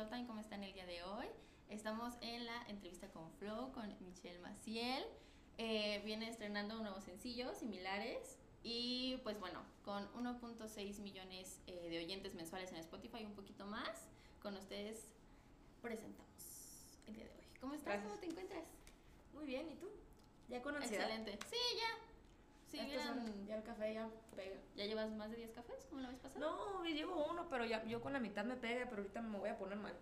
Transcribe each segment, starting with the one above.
Flowtime, ¿cómo están el día de hoy? Estamos en la entrevista con Flow, con Michelle Maciel. Eh, viene estrenando un nuevo sencillo, similares. Y pues bueno, con 1.6 millones eh, de oyentes mensuales en Spotify, un poquito más, con ustedes presentamos el día de hoy. ¿Cómo estás? Gracias. ¿Cómo te encuentras? Muy bien, ¿y tú? Ya con ansiedad. Excelente. Sí, ya. Sí, Estos vieran- son- ya el café ya pega. ¿Ya llevas más de 10 cafés como la vez pasada? No, llevo uno, pero ya yo con la mitad me pega, pero ahorita me voy a poner mal.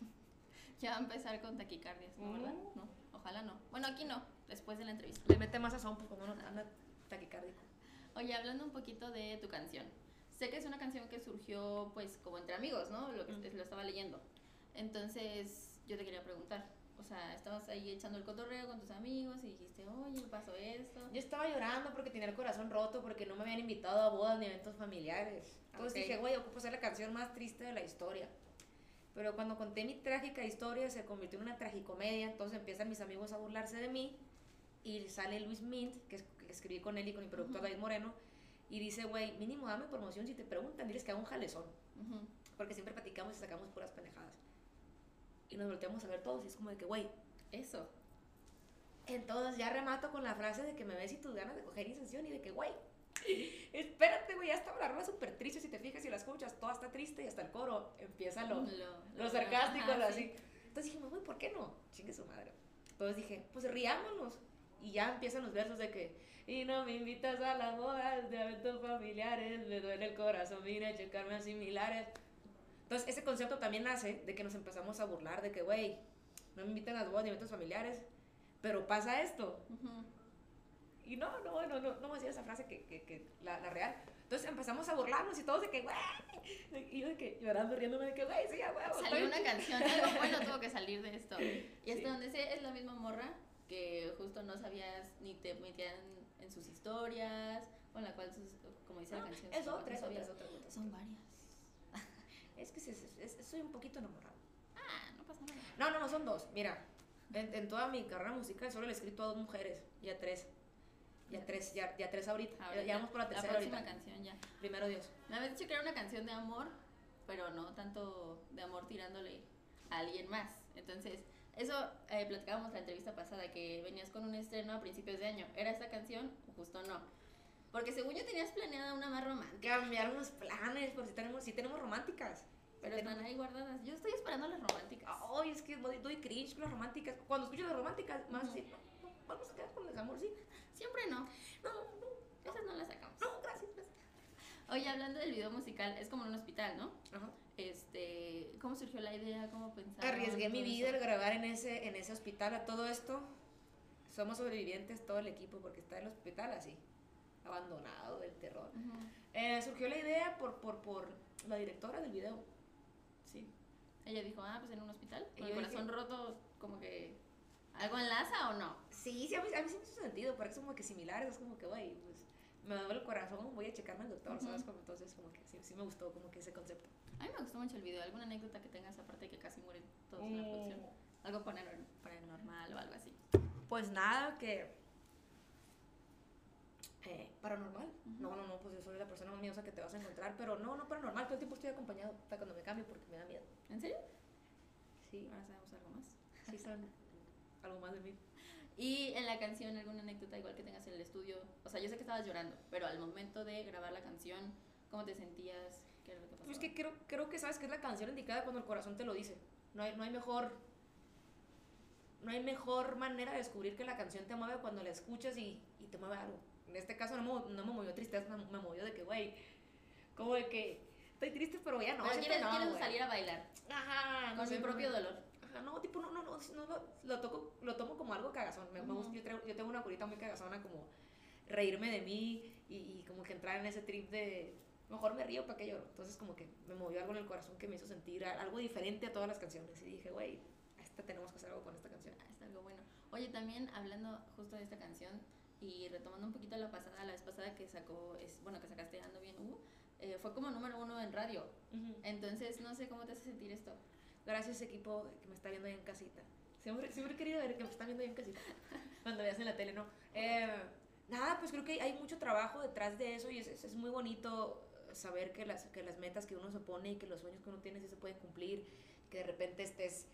Ya va a empezar con taquicardias, ¿no? ¿Verdad? Mm. No, ojalá no. Bueno, aquí no, después de la entrevista. Le mete más sazón pues cuando uno anda taquicárdico. Oye, hablando un poquito de tu canción. Sé que es una canción que surgió pues como entre amigos, ¿no? Lo que Mm. lo estaba leyendo. Entonces, yo te quería preguntar, o sea, estabas ahí echando el cotorreo con tus amigos y dijiste, "Oye, pasó esto." Yo estaba llorando porque tenía el corazón roto, porque no me habían invitado a bodas ni eventos familiares. Entonces Ok. dije, güey, ocupo ser la canción más triste de la historia. Pero cuando conté mi trágica historia se convirtió en una tragicomedia, entonces empiezan mis amigos a burlarse de mí y sale Luis Mint, que, es- que escribí con él y con mi productor Ujú. David Moreno, y dice, güey, mínimo dame promoción si te preguntan, diles que haga un jalezón, Ujú. porque siempre platicamos y sacamos puras pendejadas. Y nos volteamos a ver todos y es como de que, güey, Eso. entonces ya remato con la frase de que me ves y tus ganas de coger incensión y de que, güey, espérate, güey, ya estaba la rola súper triste, si te fijas y la escuchas, toda está triste y hasta el coro empieza lo, Lo, lo sarcástico, ajá, lo sí. así. Entonces dijimos, güey, ¿por qué no? Chingue su madre. Entonces dije, pues riámonos. Y ya empiezan los versos de que, y no me invitas a las bodas de eventos familiares, me duele el corazón, vine a checarme a similares. Entonces ese concepto también nace de que nos empezamos a burlar de que, güey, no me invitan a las bodas de eventos familiares, pero pasa esto. Y no, no, no, no, no voy a decir esa frase que, que, que la, la real. Entonces empezamos a burlarnos y todos de que, güey, y yo de que llorando, riéndome de que, güey, sí, a huevo. Salió una canción, algo bueno tuvo que salir de esto. Y hasta Sí. donde sé, es la misma morra que justo no sabías ni te metían en sus historias, con la cual, sus- como dice la No, canción, es otra, es otra. Son varias. Es que soy un poquito enamorado. Ah, no pasa nada. No, no, no, son dos. Mira, en, en toda mi carrera musical solo le he escrito a dos mujeres, ya tres. Ya tres, ya, ya tres ahorita. Ya, Ahorita, ya vamos por la tercera próxima ahorita. canción ya. Primero Dios. Me habías dicho que era una canción de amor, pero no tanto de amor tirándole a alguien más. Entonces, eso eh, platicábamos la entrevista pasada, que venías con un estreno a principios de año. ¿Era esta canción o justo no? Porque según yo tenías planeada una Cambiaron los planes, por si tenemos, si tenemos románticas. pero están ahí guardadas. Yo estoy esperando las románticas. Ay, es que doy, doy cringe con las románticas. Cuando escucho las románticas, más no, no, vamos a quedar con el amor, sí. Siempre no. No, no, Esas no las sacamos. no, gracias, gracias. Oye, hablando del video musical, es como en un hospital, ¿no? Ajá. Este, ¿cómo surgió la idea? ¿Cómo pensaron? Arriesgué mi vida eso? al grabar en ese, en ese hospital a todo esto. Somos sobrevivientes todo el equipo porque está en el hospital así, abandonado del terror. Ujú. Eh, surgió la idea por, por, por la directora del video. Sí. Ella dijo, ah, pues en un hospital, Y con el corazón roto, como que, ¿algo enlaza o no? Sí, sí, a mí, a mí sí me hizo sentido, porque es como que similares, es como que, güey, pues me duele el corazón, voy a checarme al doctor, Ujú. ¿sabes? Como, entonces, como que sí, sí me gustó como que ese concepto. A mí me gustó mucho el video. ¿Alguna anécdota que tengas aparte de que casi mueren todos en la Mm. producción? Algo paranor- paranormal o algo así. Pues nada, que... Eh, paranormal. Ujú. No, no, no, pues yo soy la persona más miedosa que te vas a encontrar, pero no, no paranormal, todo el tiempo estoy acompañado, hasta cuando me cambio porque me da miedo. ¿En serio? Sí, Ahora sabemos algo más. sí son algo más de mí. Y en la canción, alguna anécdota igual que tengas en el estudio. O sea, yo sé que estabas llorando, pero al momento de grabar la canción, ¿cómo te sentías? ¿Qué era lo que pasaba? Pues que creo, creo que sabes que es la canción indicada cuando el corazón te lo dice. No hay, no hay mejor. No hay mejor manera de descubrir que la canción te mueve cuando la escuchas y, y te mueve algo. En este caso no me, no me movió tristeza, me, me movió de que, güey, como de que estoy triste, pero ya no. Pero quieres, no, quieres salir a bailar Ajá, no con mi propio no. dolor. Ajá, no, tipo, no, no, no, no lo, lo, toco, lo tomo como algo cagazón. Me, me Ujú. gusta- yo, traigo- yo tengo una curita muy cagazona, como reírme de mí y, y como que entrar en ese trip de mejor me río para que lloro. Entonces, como que me movió algo en el corazón que me hizo sentir algo diferente a todas las canciones. Y dije, güey, esta tenemos que hacer algo con esta canción. Ah, Está algo bueno. Oye, también hablando justo de esta canción y retomando un poquito la pasada, la vez pasada que sacó, es, bueno, que sacaste Ando Bien U, eh, fue como número uno en radio. Entonces, no sé cómo te hace sentir esto. Gracias, equipo que me está viendo ahí en casita. Siempre, siempre he querido ver que me están viendo ahí en casita. Cuando veas en la tele, ¿no? Eh, nada, pues creo que hay mucho trabajo detrás de eso y es, es, es muy bonito saber que las, que las metas que uno se pone y que los sueños que uno tiene sí se pueden cumplir, que de repente estés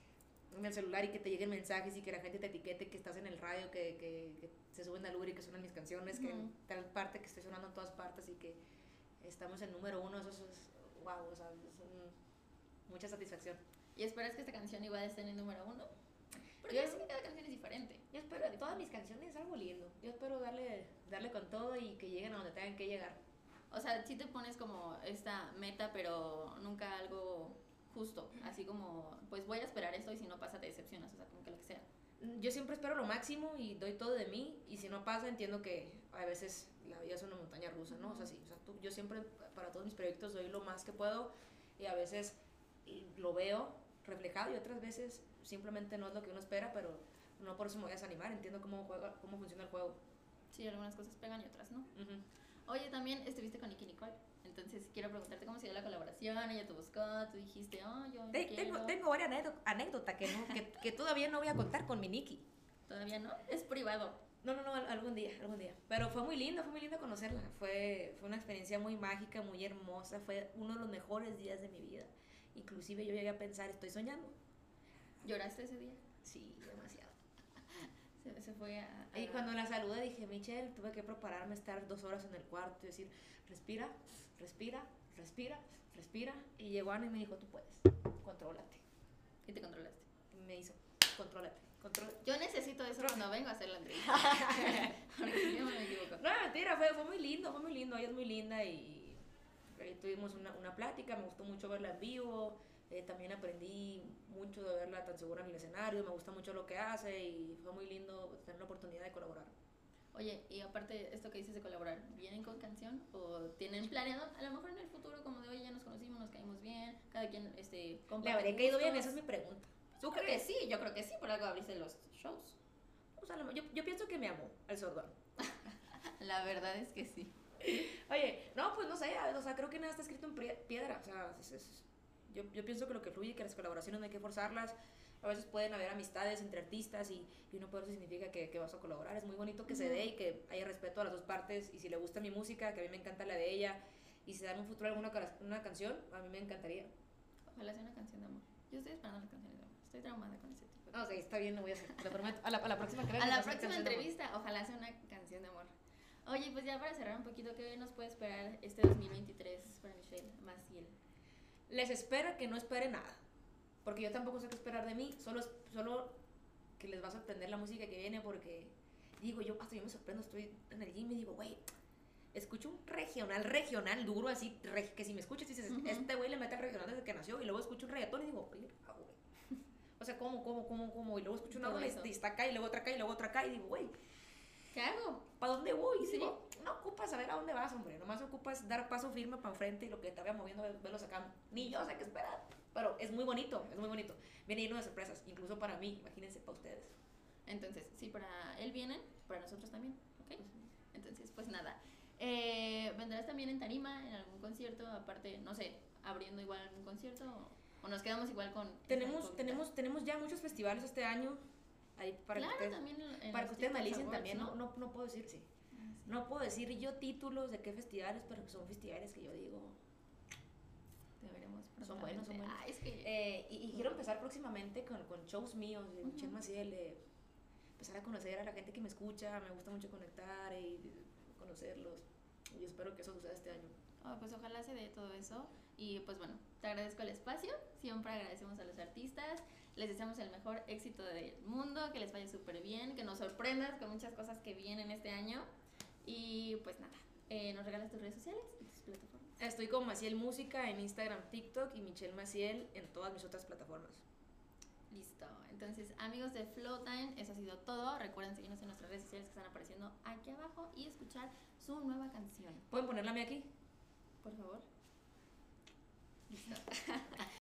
en el celular y que te lleguen mensajes y que la gente te etiquete que estás en el radio, que, que, que se suben al Uber y que suenan mis canciones, que Ujú. en tal parte que esté sonando en todas partes y que estamos en número uno, eso, es, wow, o sea, es un- mucha satisfacción. ¿Y esperas que esta canción igual esté en el número uno? Porque Yo- sé que cada canción es diferente. Yo espero, todas mis canciones es algo lindo, yo espero darle, darle con todo y que lleguen a donde tengan que llegar. O sea, sí te pones como esta meta, pero nunca algo justo. Así como, pues voy a esperar esto y si no pasa te decepcionas, o sea, como que lo que sea. Yo siempre espero lo máximo y doy todo de mí y si no pasa entiendo que a veces la vida es una montaña rusa, ¿no? O sea, sí, o sea, tú- yo siempre para todos mis proyectos doy lo más que puedo y a veces lo veo reflejado y otras veces simplemente no es lo que uno espera, pero no por eso me voy a desanimar, entiendo cómo, juega, cómo funciona el juego. Sí, algunas cosas pegan y otras no. Ujú. Oye, también estuviste con Nicky Nicole. Quiero preguntarte cómo dio la colaboración. Ella te buscó, tú dijiste, oh, yo Te-. Tengo, tengo varias anécdo- anécdotas que, no, que, que todavía no voy a contar con mi Nikki. Todavía no, es privado. No, no, no, al- algún día, algún día. Pero fue muy lindo, fue muy lindo conocerla. Fue, fue una experiencia muy mágica, muy hermosa. Fue uno de los mejores días de mi vida. Inclusive yo llegué a pensar, estoy soñando. ¿Lloraste ese día? Sí, demasiado. Se, se fue a... a- Y cuando la saludé dije, Michelle, tuve que prepararme a estar dos horas en el cuarto y decir, respira, respira, respira, respira. Y llegó Ana y me dijo, tú puedes, contrólate. Y te controlaste. Y me hizo, contrólate, contrólate. Yo necesito eso cuando vengo a hacer la entrevista. Porque yo me equivoco. No, mentira, fue, fue muy lindo, fue muy lindo. Ella es muy linda y ahí tuvimos una, una plática. Me gustó mucho verla en vivo. eh, también aprendí mucho de verla tan segura en el escenario. Me gusta mucho lo que hace y fue muy lindo tener la oportunidad de colaborar. Oye, y aparte esto que dices de colaborar, ¿vienen con canción o tienen planeado? A lo mejor en el futuro, como de hoy ya nos conocimos, nos caímos bien, cada quien este, ¿Le habré caído bien? Esa es mi pregunta. Yo creo que sí, yo creo que sí, por algo abriste los shows. O sea, yo, yo pienso que me amó el sordón. La verdad es que sí. Oye, no, pues no sé, o sea, creo que nada está escrito en piedra. O sea, es- es- yo, yo pienso que lo que fluye, que las colaboraciones no hay que forzarlas. A veces pueden haber amistades entre artistas y, y no por eso significa que, que vas a colaborar. Es muy bonito que se dé y que haya respeto a las dos partes. Y si le gusta mi música, que a mí me encanta la de ella, y si da en un futuro alguna una canción, a mí me encantaría. Ojalá sea una canción de amor. Yo estoy esperando las canciones de amor. Estoy traumada con ese tipo de No, sí, está bien, lo voy a hacer. Te prometo. A la, a la próxima A la próxima entrevista, ojalá sea una canción de amor. Oye, pues ya para cerrar un poquito, ¿qué nos puede esperar este 2023 para Michelle Maciel? Les espero que no esperen nada. Porque yo tampoco sé qué esperar de mí. Solo, solo que les va a sorprender la música que viene. Porque digo, yo hasta yo me sorprendo. Estoy en el gym y digo, güey, escucho un regional, regional duro así. que si me escuchas dices, Ujú. este güey le mete al regional desde que nació. Y luego escucho un reggaetón y digo, ah, güey. O sea, ¿cómo, cómo, cómo, cómo? Y luego escucho una rola y está acá y luego otra acá y luego otra acá. Y digo, güey, ¿Qué hago? ¿para dónde voy? Y Sí. digo, no ocupas saber a dónde vas, hombre. Nomás ocupas dar paso firme para enfrente y lo que te vaya moviendo, verlo sacando. Ni yo sé qué esperar. Pero es muy bonito, es muy bonito. Viene lleno de sorpresas, incluso para mí, imagínense para ustedes. Entonces, si para él vienen, para nosotros también, ¿ok? Entonces, pues nada. Eh, ¿Vendrás también en Tarima, en algún concierto? Aparte, no sé, abriendo igual algún concierto o, o nos quedamos igual con... Tenemos, tenemos, tenemos ya muchos festivales este año. Ahí para claro, que ustedes, también en- para que ustedes me TikToks alicen Awards, también. No, no, no puedo decir, sí. Ah, sí. No puedo decir yo títulos de qué festivales, pero son festivales que yo digo. Deberemos Son buenos, son buenos. Ah, es que... Eh, y, y quiero empezar próximamente con, con shows míos de Maciel, eh, empezar a conocer a la gente que me escucha, me gusta mucho conectar y conocerlos. Y espero que eso suceda este año. Oh, pues ojalá se dé todo eso. Y pues bueno, te agradezco el espacio. Siempre agradecemos a los artistas. Les deseamos el mejor éxito del mundo, que les vaya súper bien, que nos sorprendas con muchas cosas que vienen este año. Y pues nada, eh, nos regalas tus redes sociales y tus plataformas. Estoy con Maciel Música en Instagram, TikTok y Michelle Maciel en todas mis otras plataformas. Listo. Entonces, amigos de Flowtime, eso ha sido todo. Recuerden seguirnos en nuestras redes sociales que están apareciendo aquí abajo y escuchar su nueva canción. ¿Pueden ponerla a mí aquí? Por favor. Listo.